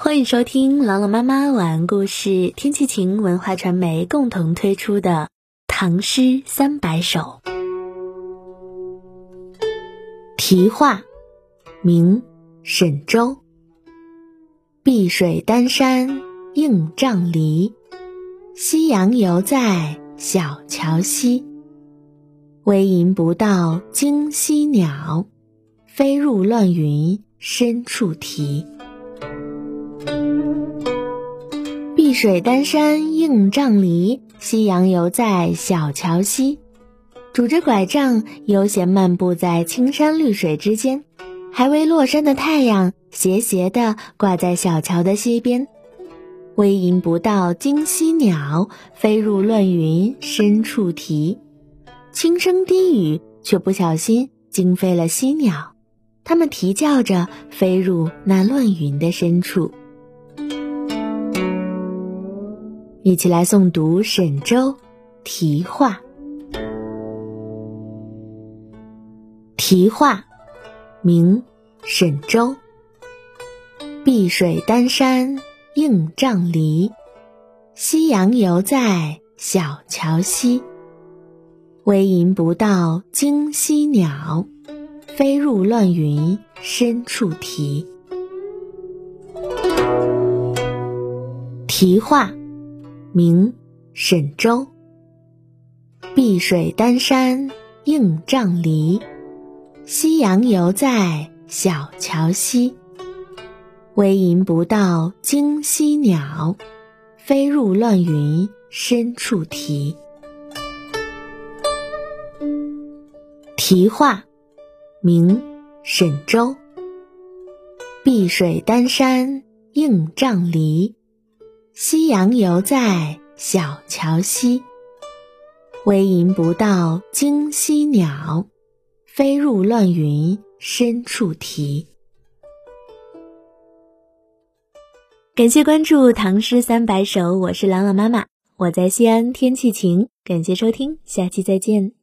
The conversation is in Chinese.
欢迎收听朗朗妈妈晚安故事，天气晴文化传媒共同推出的《唐诗三百首》题画，明，沈周。碧水丹山映瘴篱，夕阳犹在小桥西。微吟不到惊西鸟，飞入乱云深处啼。碧水丹山映瘴篱，夕阳犹在小桥西。拄着拐杖，悠闲漫步在青山绿水之间，还未落山的太阳斜斜地挂在小桥的西边。微吟不到惊栖鸟，飞入乱云深处啼。轻声低语，却不小心惊飞了犀鸟，它们啼叫着飞入那乱云的深处。一起来诵读沈周题画。题画，明，沈周。碧水丹山映瘴篱，夕阳犹在小桥西。微吟不到惊西鸟，飞入乱云深处啼。题画。名，沈周。碧水丹山映瘴篱，夕阳犹在小桥西。微吟不到惊西鸟，飞入乱云深处啼。题画，名，沈周。碧水丹山映瘴篱。夕阳犹在小桥西，微吟不到惊西鸟，飞入乱云深处啼。感谢关注《唐诗三百首》，我是朗朗妈妈，我在西安，天气晴。感谢收听，下期再见。